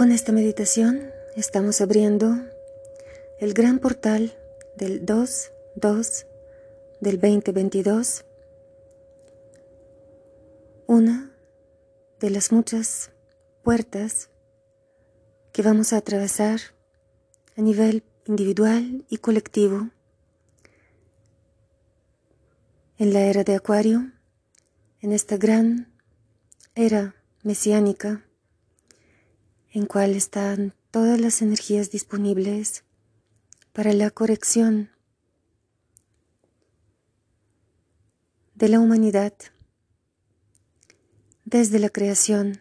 Con esta meditación estamos abriendo el gran portal del 2-2 del 2022, una de las muchas puertas que vamos a atravesar a nivel individual y colectivo en la era de Acuario, en esta gran era mesiánica en cual están todas las energías disponibles para la corrección de la humanidad desde la creación.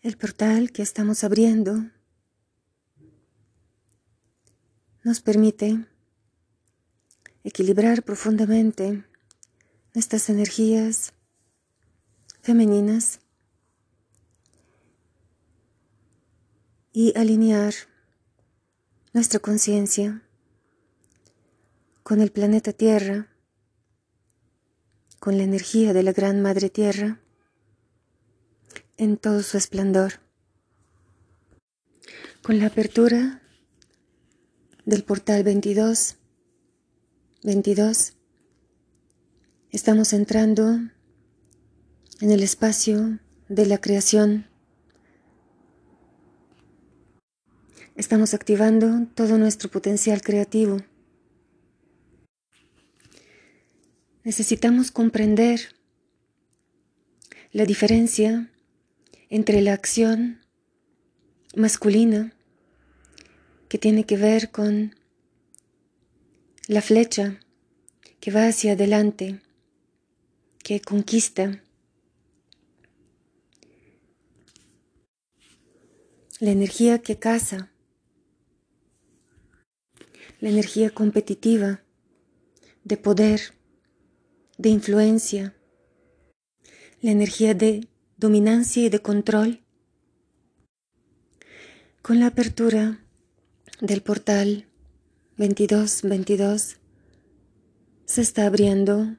El portal que estamos abriendo nos permite equilibrar profundamente nuestras energías femeninas y alinear nuestra conciencia con el planeta Tierra, con la energía de la Gran Madre Tierra en todo su esplendor. Con la apertura del portal 22, 22, estamos entrando en el espacio de la creación. Estamos activando todo nuestro potencial creativo. Necesitamos comprender la diferencia entre la acción masculina que tiene que ver con la flecha que va hacia adelante, que conquista, la energía que caza, la energía competitiva, de poder, de influencia, la energía de dominancia y de control. Con la apertura del portal 2222 se está abriendo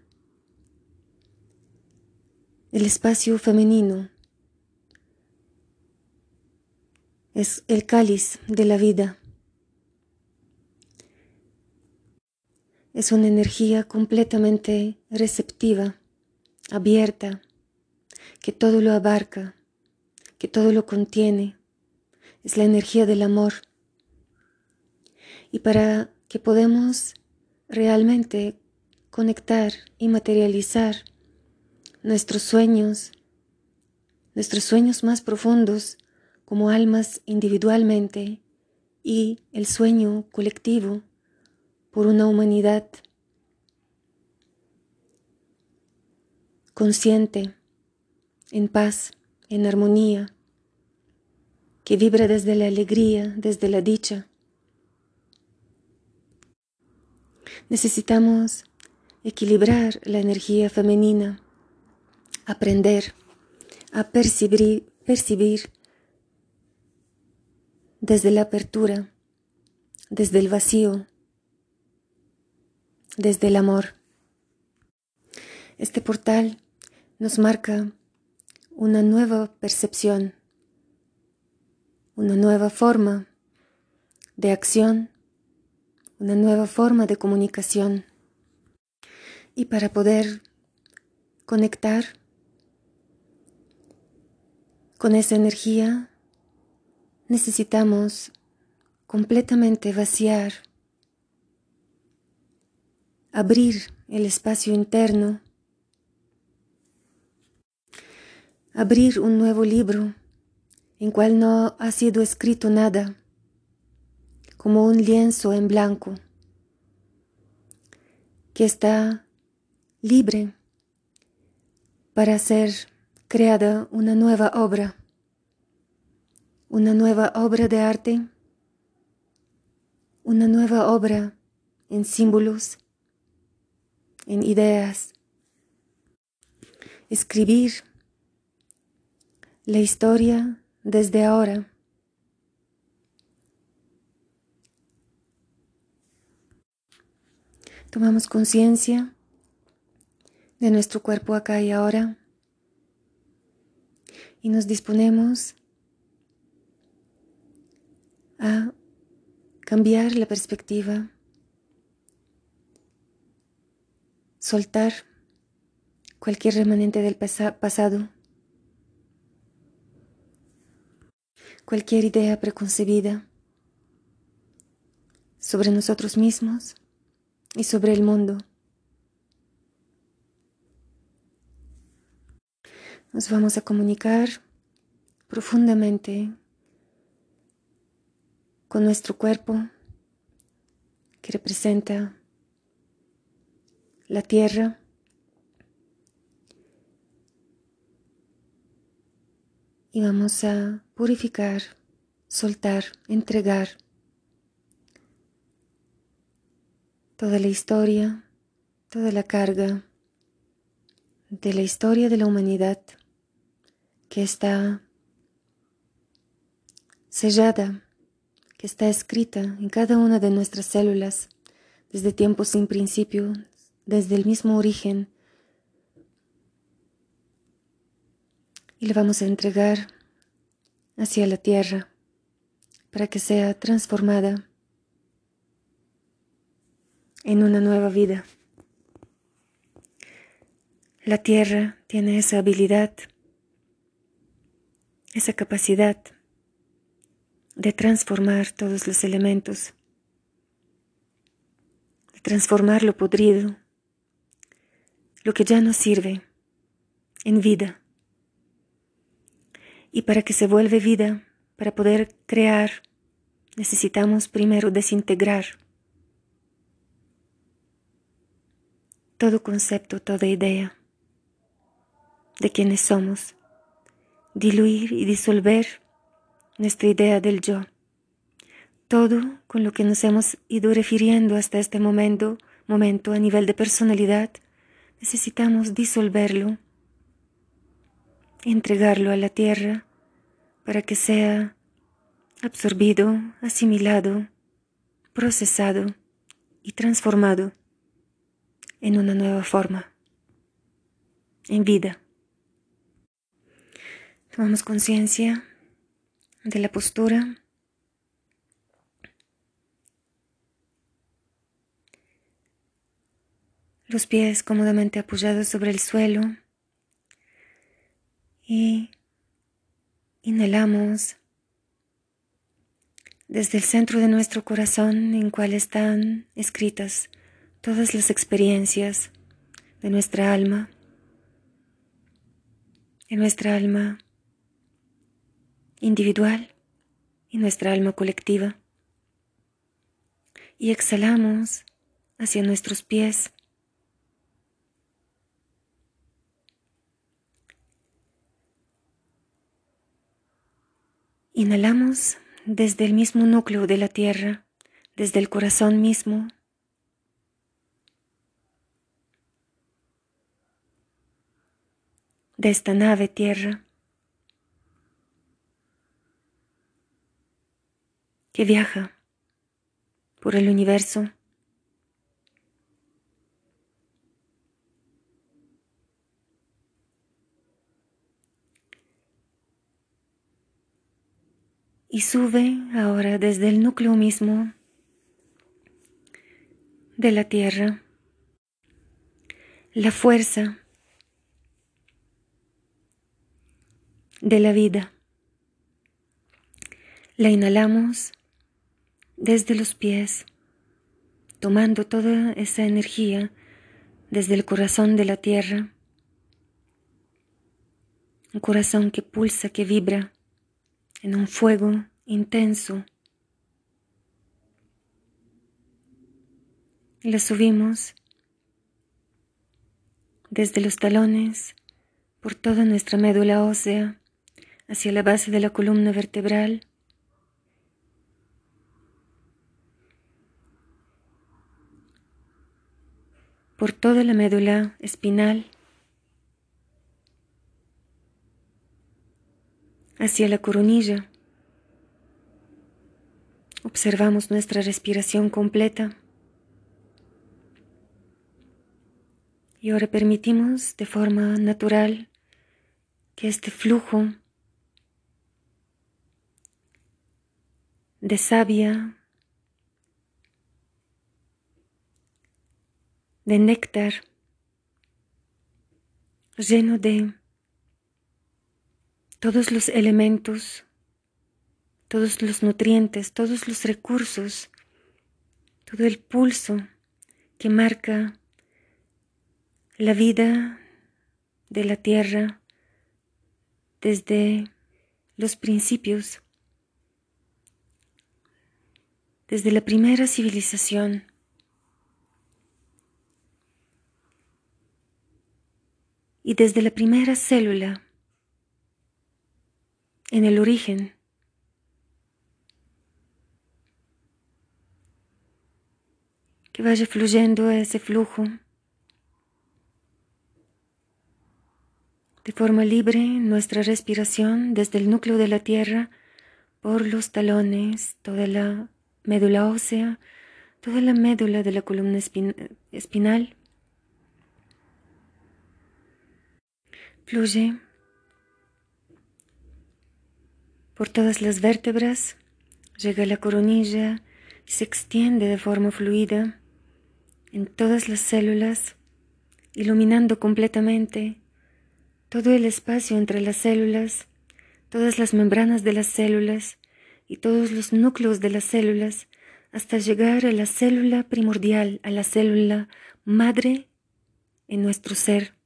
el espacio femenino es el cáliz de la vida. Es una energía completamente receptiva, abierta, que todo lo abarca, que todo lo contiene. Es la energía del amor. Y para que podamos realmente conectar y materializar nuestros sueños, nuestros sueños más profundos, como almas individualmente y el sueño colectivo por una humanidad consciente, en paz, en armonía, que vibra desde la alegría, desde la dicha. Necesitamos equilibrar la energía femenina, aprender a percibir, percibir desde la apertura, desde el vacío, desde el amor. Este portal nos marca una nueva percepción, una nueva forma de acción, una nueva forma de comunicación. Y para poder conectar con esa energía necesitamos completamente vaciar, abrir el espacio interno, abrir un nuevo libro en cual no ha sido escrito nada, como un lienzo en blanco, que está libre para ser creada una nueva obra una nueva obra de arte, una nueva obra en símbolos, en ideas, escribir la historia desde ahora. Tomamos conciencia de nuestro cuerpo acá y ahora, y nos disponemos a cambiar la perspectiva, soltar cualquier remanente del pasado, cualquier idea preconcebida sobre nosotros mismos y sobre el mundo. Nos vamos a comunicar profundamente con nuestro cuerpo que representa la tierra. Y vamos a purificar, soltar, entregar toda la historia, toda la carga de la historia de la humanidad que está sellada está escrita en cada una de nuestras células desde tiempos sin principio, desde el mismo origen. Y le vamos a entregar hacia la tierra para que sea transformada en una nueva vida. La tierra tiene esa habilidad, esa capacidad de transformar todos los elementos, de transformar lo podrido, lo que ya no sirve, en vida. Y para que se vuelva vida, para poder crear, necesitamos primero desintegrar todo concepto, toda idea de quienes somos, diluir y disolver nuestra idea del yo. Todo con lo que nos hemos ido refiriendo hasta este momento, momento a nivel de personalidad, necesitamos disolverlo, entregarlo a la tierra para que sea absorbido, asimilado, procesado y transformado en una nueva forma, en vida. Tomamos conciencia de la postura. Los pies cómodamente apoyados sobre el suelo. Y inhalamos desde el centro de nuestro corazón en cual están escritas todas las experiencias de nuestra alma. En nuestra alma individual y nuestra alma colectiva. Y exhalamos hacia nuestros pies. Inhalamos desde el mismo núcleo de la tierra, desde el corazón mismo. de esta nave tierra. Que viaja por el universo. Y sube ahora desde el núcleo mismo de la Tierra la fuerza de la vida. La inhalamos desde los pies, tomando toda esa energía desde el corazón de la tierra, un corazón que pulsa, que vibra en un fuego intenso. Y la subimos desde los talones, por toda nuestra médula ósea, hacia la base de la columna vertebral, por toda la médula espinal hacia la coronilla. Observamos nuestra respiración completa. Y ahora permitimos de forma natural que este flujo de savia de néctar, lleno de todos los elementos, todos los nutrientes, todos los recursos, todo el pulso que marca la vida de la tierra desde los principios, desde la primera civilización. Y desde la primera célula, en el origen, que vaya fluyendo ese flujo de forma libre nuestra respiración desde el núcleo de la tierra por los talones, toda la médula ósea, toda la médula de la columna espinal. Fluye por todas las vértebras, llega a la coronilla y se extiende de forma fluida en todas las células, iluminando completamente todo el espacio entre las células, todas las membranas de las células y todos los núcleos de las células hasta llegar a la célula primordial, a la célula madre en nuestro ser.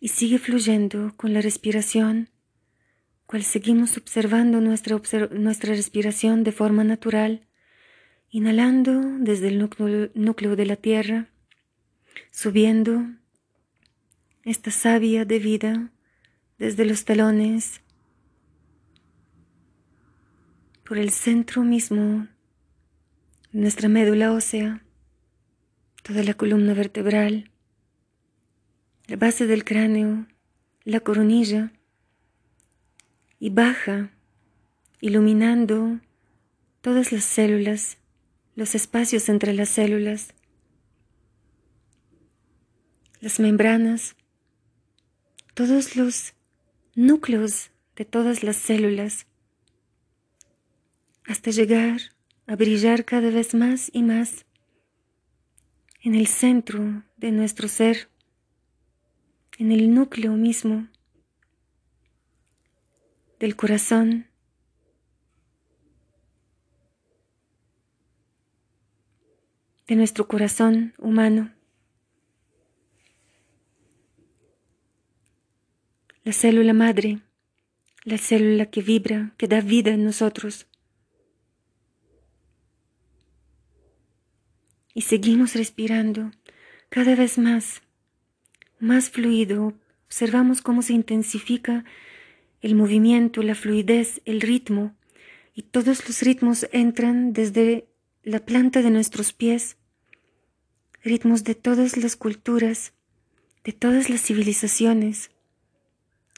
Y sigue fluyendo con la respiración, cual seguimos observando nuestra, respiración de forma natural, inhalando desde el núcleo de la tierra subiendo esta savia de vida desde los talones por el centro mismo nuestra médula ósea, toda la columna vertebral, la base del cráneo, la coronilla, y baja, iluminando todas las células, los espacios entre las células, las membranas, todos los núcleos de todas las células, hasta llegar a brillar cada vez más y más en el centro de nuestro ser, en el núcleo mismo del corazón. de nuestro corazón humano. la célula madre, la célula que vibra, que da vida en nosotros. Y seguimos respirando cada vez más, más fluido. Observamos cómo se intensifica el movimiento, la fluidez, el ritmo, y todos los ritmos entran desde la planta de nuestros pies, ritmos de todas las culturas, de todas las civilizaciones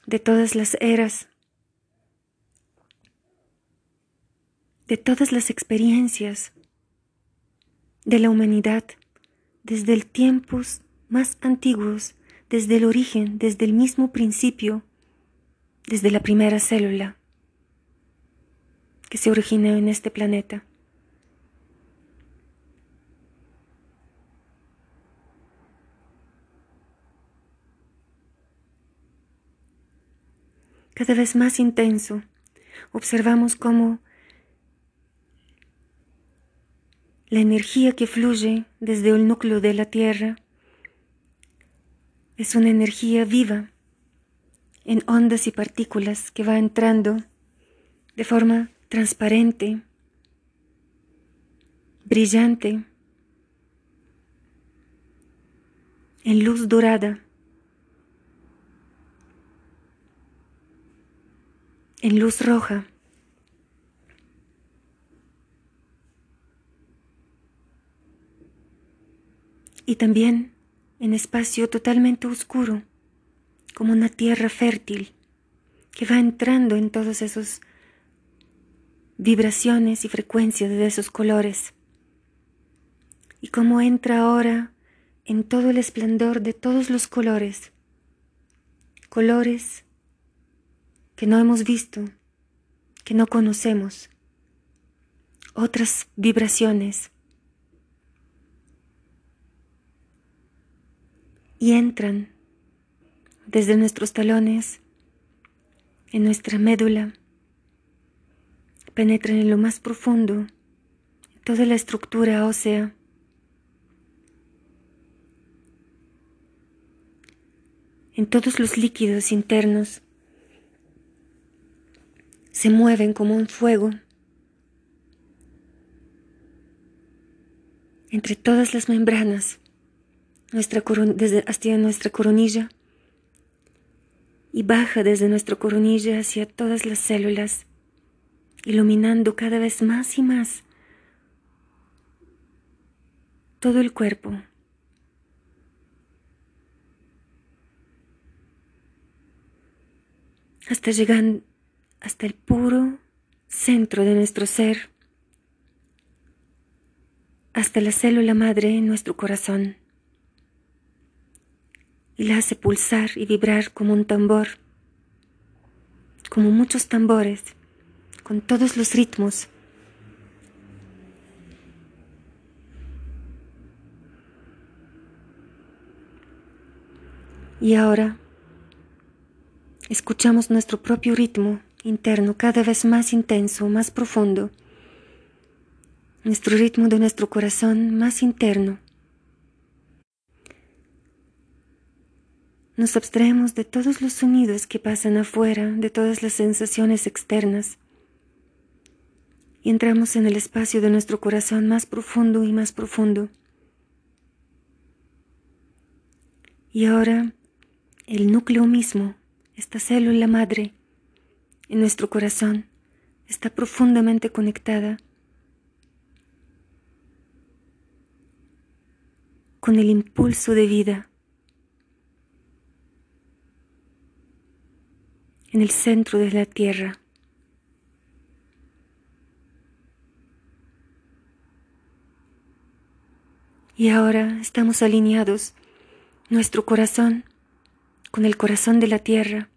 de todas las eras, de todas las experiencias de la humanidad desde el tiempos más antiguos, desde el origen, desde el mismo principio, desde la primera célula que se originó en este planeta. cada vez más intenso, observamos cómo la energía que fluye desde el núcleo de la Tierra es una energía viva en ondas y partículas que va entrando de forma transparente, brillante, en luz dorada. en luz roja. Y también en espacio totalmente oscuro, como una tierra fértil que va entrando en todos esos vibraciones y frecuencias de esos colores. Y como entra ahora en todo el esplendor de todos los colores, colores que no hemos visto que no conocemos, otras vibraciones. Y entran desde nuestros talones, en nuestra médula, penetran en lo más profundo, toda la estructura ósea. en todos los líquidos internos se mueven como un fuego entre todas las membranas nuestra desde hasta nuestra coronilla y baja desde nuestra coronilla hacia todas las células, iluminando cada vez más y más todo el cuerpo. hasta llegar hasta el puro centro de nuestro ser, hasta la célula madre en nuestro corazón, y la hace pulsar y vibrar como un tambor, como muchos tambores, con todos los ritmos. Y ahora escuchamos nuestro propio ritmo interno cada vez más intenso, más profundo, nuestro ritmo de nuestro corazón más interno. Nos abstraemos de todos los sonidos que pasan afuera, de todas las sensaciones externas, y entramos en el espacio de nuestro corazón más profundo y más profundo. Y ahora el núcleo mismo esta célula madre en nuestro corazón está profundamente conectada con el impulso de vida en el centro de la tierra. Y ahora estamos alineados, nuestro corazón con el corazón de la tierra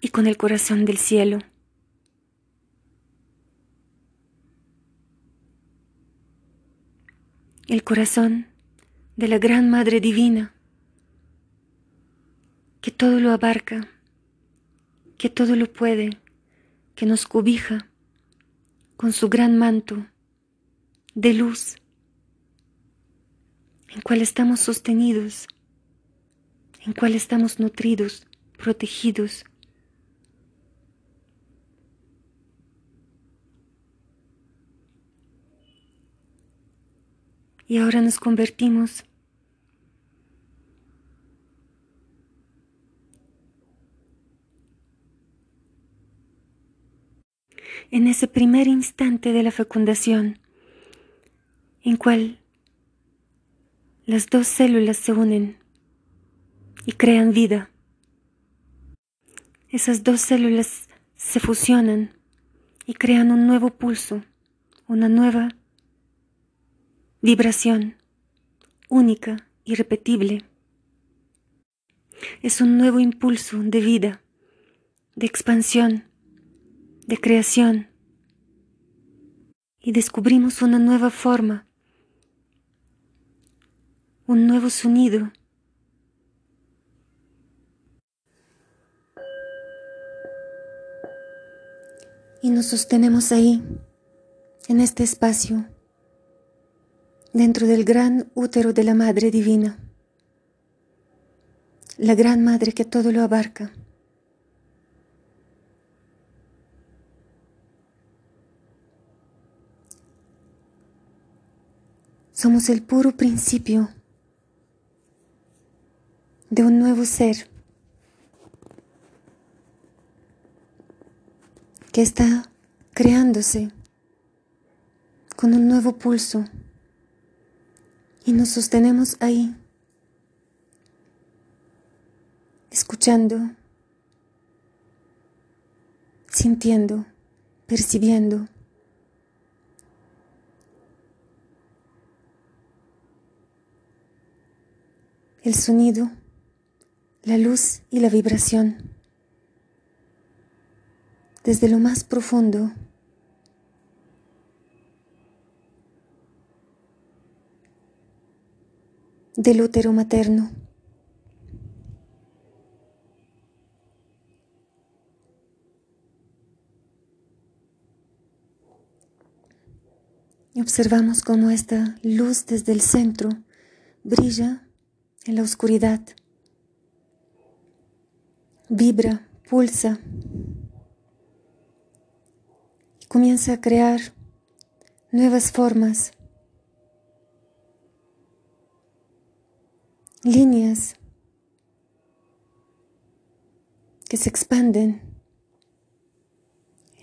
y con el corazón del cielo. El corazón de la Gran Madre Divina, que todo lo abarca, que todo lo puede, que nos cobija con su gran manto de luz, en cual estamos sostenidos en cual estamos nutridos, protegidos. Y ahora nos convertimos en ese primer instante de la fecundación, en cual las dos células se unen y crean vida. Esas dos células se fusionan y crean un nuevo pulso, una nueva vibración, única, irrepetible. Es un nuevo impulso de vida, de expansión, de creación. Y descubrimos una nueva forma, un nuevo sonido y nos sostenemos ahí, en este espacio, dentro del gran útero de la Madre Divina, la gran Madre que todo lo abarca. Somos el puro principio de un nuevo ser que está creándose con un nuevo pulso y nos sostenemos ahí, escuchando, sintiendo, percibiendo. El sonido, la luz y la vibración desde lo más profundo del útero materno. Observamos cómo esta luz desde el centro brilla en la oscuridad, vibra, pulsa. Y comienza a crear nuevas formas, líneas que se expanden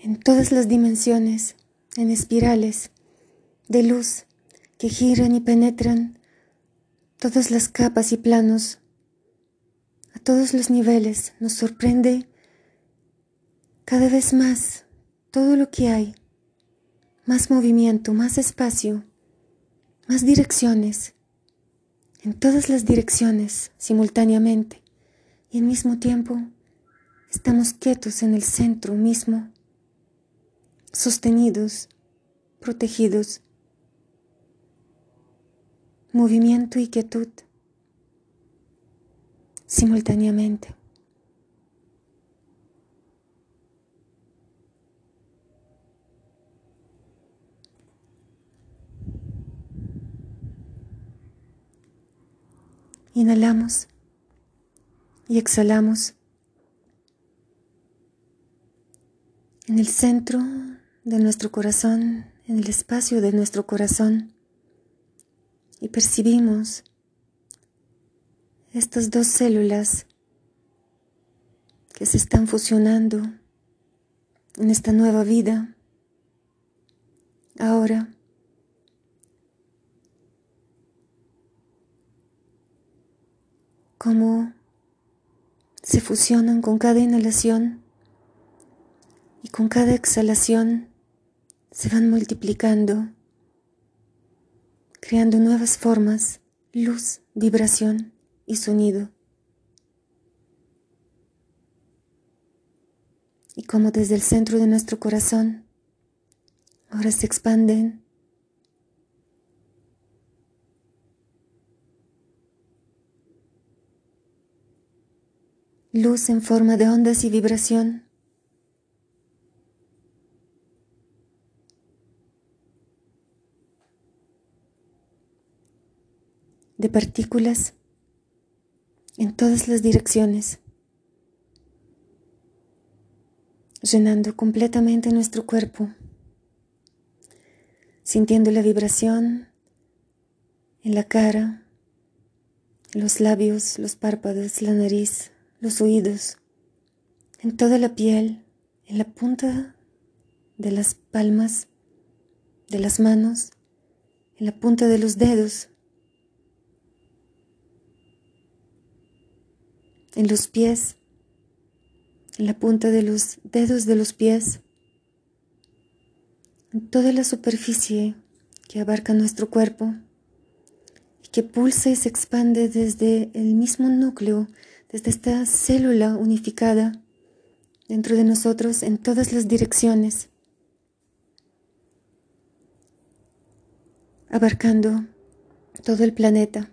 en todas las dimensiones, en espirales de luz que giran y penetran todas las capas y planos, a todos los niveles. Nos sorprende cada vez más todo lo que hay, más movimiento, más espacio, más direcciones, en todas las direcciones simultáneamente y al mismo tiempo estamos quietos en el centro mismo, sostenidos, protegidos movimiento y quietud simultáneamente. Inhalamos y exhalamos en el centro de nuestro corazón, en el espacio de nuestro corazón y percibimos estas dos células que se están fusionando en esta nueva vida. Ahora, cómo se fusionan con cada inhalación y con cada exhalación se van multiplicando creando nuevas formas, luz, vibración y sonido. Y como desde el centro de nuestro corazón, ahora se expanden luz en forma de ondas y vibración de partículas en todas las direcciones, llenando completamente nuestro cuerpo, sintiendo la vibración en la cara, los labios, los párpados, la nariz, los oídos, en toda la piel, en la punta de las palmas, de las manos, en la punta de los dedos, en los pies, en la punta de los dedos de los pies, en toda la superficie que abarca nuestro cuerpo y que pulsa y se expande desde el mismo núcleo, desde esta célula unificada dentro de nosotros en todas las direcciones, abarcando todo el planeta.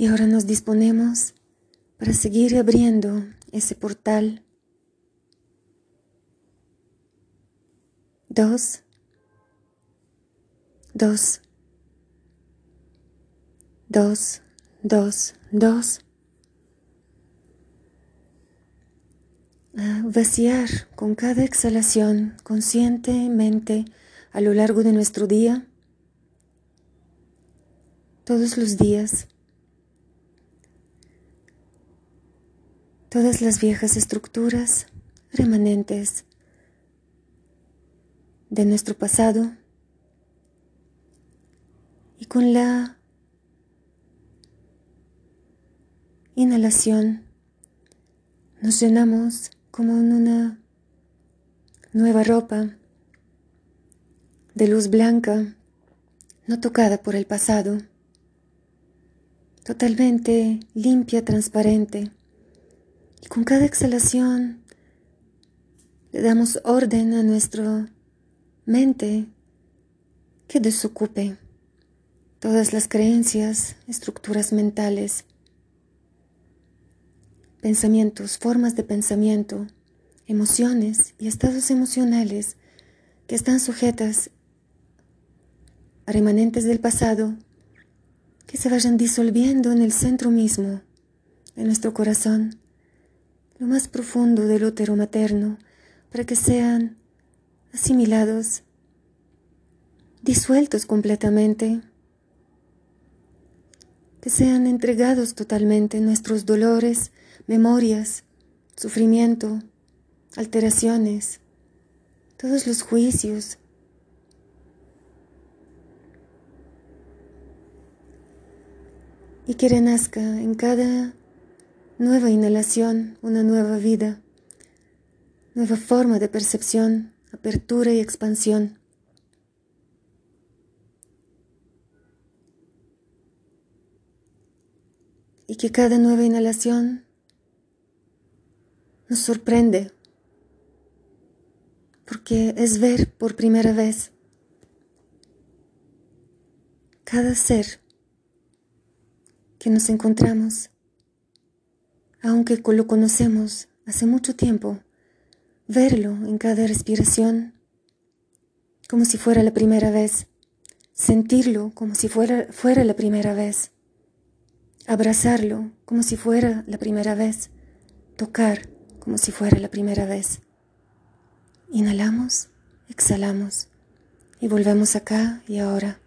Y ahora nos disponemos para seguir abriendo ese portal. Dos, dos, dos, dos, dos. Vaciar con cada exhalación conscientemente a lo largo de nuestro día, todos los días todas las viejas estructuras remanentes de nuestro pasado y con la inhalación nos llenamos como en una nueva ropa de luz blanca no tocada por el pasado, totalmente limpia, transparente Y con cada exhalación le damos orden a nuestra mente que desocupe todas las creencias, estructuras mentales, pensamientos, formas de pensamiento, emociones y estados emocionales que están sujetas a remanentes del pasado que se vayan disolviendo en el centro mismo de nuestro corazón, lo más profundo del útero materno, para que sean asimilados, disueltos completamente, que sean entregados totalmente nuestros dolores, memorias, sufrimiento, alteraciones, todos los juicios, y que renazca en cada nueva inhalación una nueva vida, nueva forma de percepción, apertura y expansión. Y que cada nueva inhalación nos sorprende, porque es ver por primera vez. Cada ser que nos encontramos, aunque lo conocemos hace mucho tiempo, verlo en cada respiración como si fuera la primera vez, sentirlo como si fuera, fuera la primera vez, abrazarlo como si fuera la primera vez, tocar como si fuera la primera vez. Inhalamos, exhalamos y volvemos acá y ahora